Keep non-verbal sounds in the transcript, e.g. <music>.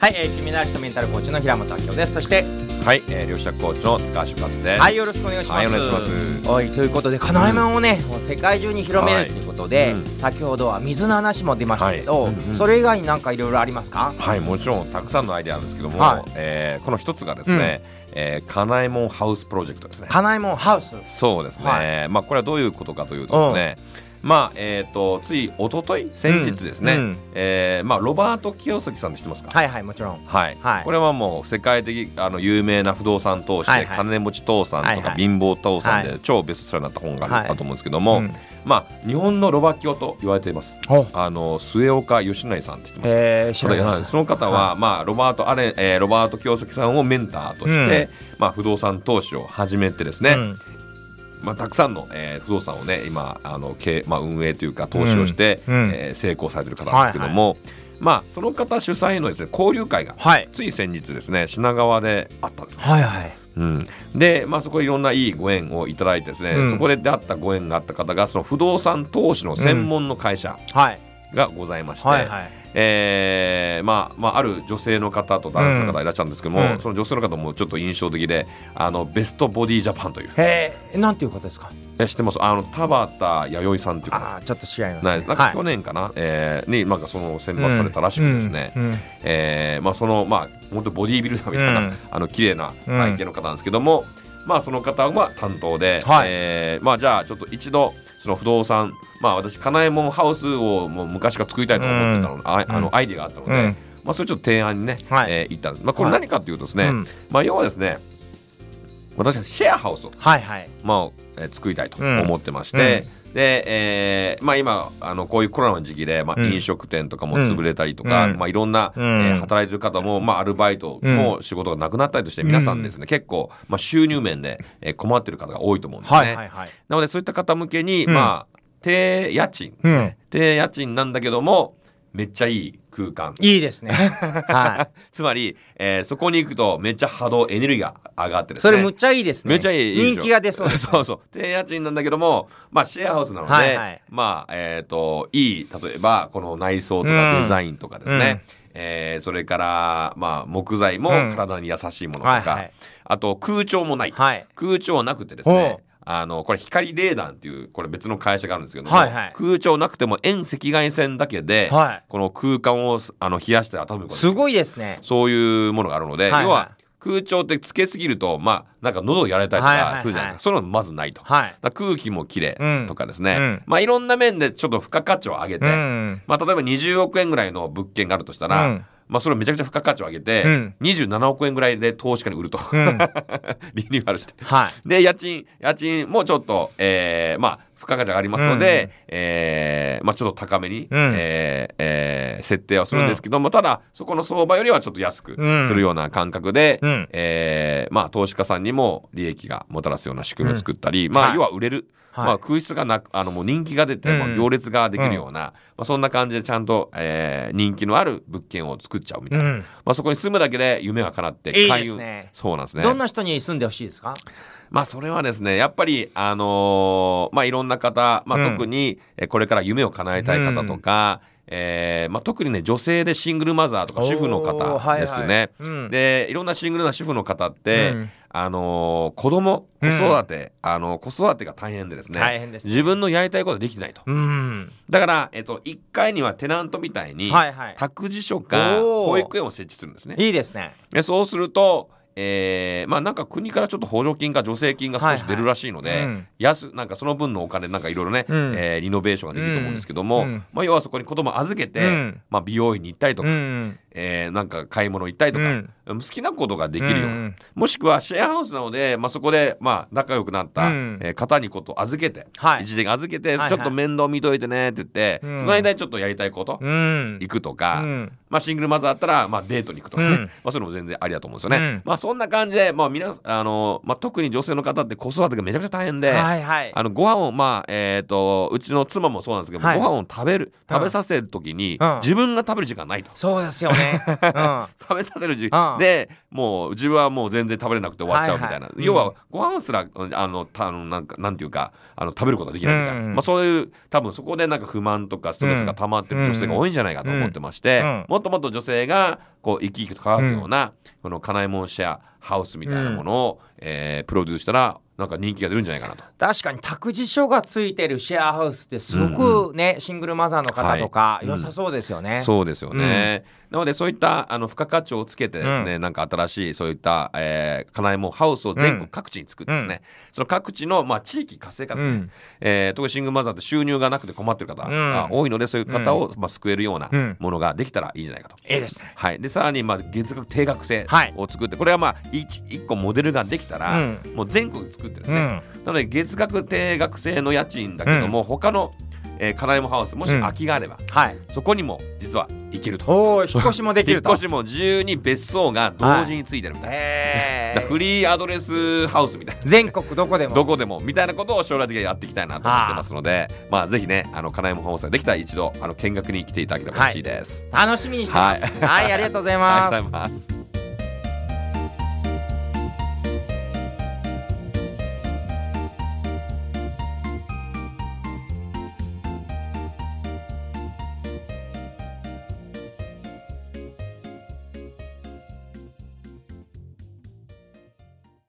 はい、えー、金メダリストメンタルコーチの平本明夫です。そしてはい、えー、両者コーチの高橋和です。はいよろしくお願いします。はいお願いします。はいということで金井マンをね、もう世界中に広めるということで、はい。うん。先ほどは水の話も出ましたけど、はい。うんうん。それ以外になんかいろいろありますか？はい、もちろんたくさんのアイデアあるんですけども、はい。えーこの一つがですね、えー、かなえもんハウスプロジェクトですね。金井もハウス。そうですね、はまあこれはどういうことかというとですね、まあえっ、とつい一昨日先日ですね、うん。うんえーまあロバート清崎さんって知ってますか？はいはいもちろん。はい、はい。これはもう世界的あの有名な不動産投資で、はいはい。金持ち父さんとか、はいはい。貧乏父さんで、はい。超ベストセラーになった本がある、はい。あると思うんですけども、うん。まあ日本のロバキオと言われています。ほあの末岡義成さんって知ってますか？へえ知らないです。はい。その方は、まあ、ロバート・アレン、えーロバート清崎さんをメンターとして、まあ、不動産投資を始めてですね、うんまあ、たくさんの、えー不動産をね今あの経営、まあ、運営というか投資をして、うんうんえー成功されてる方なんですけども、まあ、その方主催のです、ね、交流会がはい。つい先日ですね品川であったんですね。はいはい。うん、で、まあ、そこでいろんないいご縁をいただいてですね、うん。そこで出会ったご縁があった方がその不動産投資の専門の会社はい。がございまして、はいはいえーまあまあ、ある女性の方と男性の方いらっしゃるんですけども、うん。その女性の方もちょっと印象的であのベストボディジャパンというへえなんていう方ですか？え知ってます？あの田畑弥生さんっていう方。ああちょっと違いますなね。なんか去年かな、えーになんかその選抜されたらしくてですね、うん。うん。えーまあ、そのまあ本当ボディービルダーみたいな、うん。あの綺麗な体型の方なんですけども、まあその方は担当で、はい。えーまあじゃあちょっと一度その不動産まあ私金右衛門ハウスをもう昔から作りたいと思ってたの,、ああのアイディアがあったので、うん。まあそれちょっと提案にね、はい。えー行ったんです。まあこれ何かというとですね、うん。まあ要はですね私はシェアハウスをはいはい。まあ、えー作りたいと思ってまして、で、えーまあ、今あのこういうコロナの時期で、まあ、うん。飲食店とかも潰れたりとか、うん。まあ、いろんな、うん。えー働いてる方も、まあ、アルバイトも仕事がなくなったりとして、皆さんですね結構、まあ、収入面で、えー困ってる方が多いと思うんですね。はいはいはい。なのでそういった方向けに、うん。まあ、低家賃ですね、低家賃なんだけどもめっちゃいい空間。いいですね。<laughs> はつまり、えーそこに行くとめっちゃ波動エネルギーが上がってですね。いそれむっちゃいいですね。めっちゃいい人気が出そうです <laughs> そうそう。低家賃なんだけどもまあシェアハウスなので、はいはい。まあえっ、といい例えばこの内装とかうん。デザインとかですね、えーそれからまあ木材もうん。体に優しいものとか、はいはい。あと空調もない、はい。空調なくてですねあのこれ光レーダンっていうこれ別の会社があるんですけども、はいはい。空調なくても遠赤外線だけで、はい。この空間をあの冷やして温めるすごいですね。そういうものがあるので、はいはい。要は空調ってつけすぎるとまあなんか喉をやられたりとはいはいはい。かするじゃないですか、そういうのまずないと、はい。空気もきれうん。いとかですね、うん。まあいろんな面でちょっと付加価値を上げて、うん。まあ例えば20億円ぐらいの物件があるとしたら、うんまあそれをめちゃくちゃ付加価値を上げて、うん。27億円ぐらいで投資家に売ると、うん。<laughs> リニューアルして。はい。で家賃家賃もちょっと、えーまあ付加価値がありますので、えーまあ、ちょっと高めに、うん。えーえー設定はするんですけども、ただそこの相場よりはちょっと安くうん。するような感覚で、うん。えーまあ、投資家さんにも利益がもたらすような仕組みを作ったり、まあ、はい。要は売れる、はい。まあ、空室がなくあのもう人気が出て、うん。まあ、行列ができるような、まあ、そんな感じでちゃんと、えー人気のある物件を作っちゃうみたいな、うん。まあ、そこに住むだけで夢が叶って開運ね。そうなんですね。どんな人に住んでほしいですか？まあそれはですねやっぱりあのーまあいろんな方、まあ、うん。特にえこれから夢を叶えたい方とか、えーまあ、特にね女性でシングルマザーとか主婦のおー方はいはい。ですね。うん。でいろんなシングルな主婦の方って、うん。あのー子供子育て、あの子育てが大変でですね。ね。自分のやりたいことができないと。うん。だから、えっと、1階にはテナントみたいに、はいはい。託児所か保育園を設置するんですね。いいですね。でそうすると、えーまあなんか国からちょっと補助金か助成金が少し出るらしいので、はいはいうん。安なんかその分のお金なんかいろいろね、うん。えーリノベーションができると思うんですけども、うん。まあ、要はそこに子供預けて、うん。まあ、美容院に行ったりとうか、んえーなんか買い物行ったりとか、うん。好きなことができるような、うんもしくはシェアハウスなので、まあ、そこでまあ仲良くなった、うん。えー方にこと預けて、はい。一時間預けて、はいはい。ちょっと面倒見といてねって言って、うん。その間にちょっとやりたいこと、うん。行くとか、うん。まあ、シングルマザーだったら、まあ、デートに行くとかね、うん。<laughs> まあ、そういうのも全然ありだと思うんですよね。うん。まあ、そんな感じで、まあ、皆あの、まあ、特に女性の方って子育てがめちゃくちゃ大変で、はいはい。あのご飯をまあえっ、とうちの妻もそうなんですけど、はい。ご飯を食べる食べさせる時に、うん。自分が食べる時間ないと。そうですよねね。うん。食べさせる準うん。備でもう自分はもう全然食べれなくて終わっちゃうみたいな、はいはい。要はご飯すらあのたなんかなんていうかあの食べることができないみたいな、うんまあ、そういう多分そこでなんか不満とかストレスが溜まってる女性が多いんじゃないかと思ってまして、うんもっともっと女性がこう生き生きと輝くような、この金井門シェアハウスみたいなものを、えープロデュースしたらなんか人気が出るんじゃないかなと。確かに託児所がついてるシェアハウスってすごくね、シングルマザーの方とかはい。良さそうですよね。そうですよね、なのでそういったあの付加価値をつけてですね、なんか新しいそういった、えー、金井門ハウスを全国各地に作ってですね、その各地の、まあ、地域活性化ですね、うん。えー特にシングルマザーって収入がなくて困ってる方が多いので、そういう方を、まあ、救えるようなうん。ものができたらいいんじゃないかと。いいですね。はい、でさらにまあ月額定額制はい。を作って、これはまあ 1, 一個モデルができたら、うん。もう全国作ってですね、うん。なので月額定額制の家賃だけども、他の、えー、金井門ハウスもしうん空きがあれば、はい。そこにも実は行けると。引っ越しもできると。<laughs> 引っ越しも自由に別荘が同時についてるみたいな、へーだからフリーアドレスハウスみたいな全国どこでも。どこでもみたいなことを将来的にやっていきたいなと思ってますのでまあぜひねあの金井門ハウスができたら一度あの見学に来ていただければ嬉しいです、楽しみにしてます。はい。ありがとうございます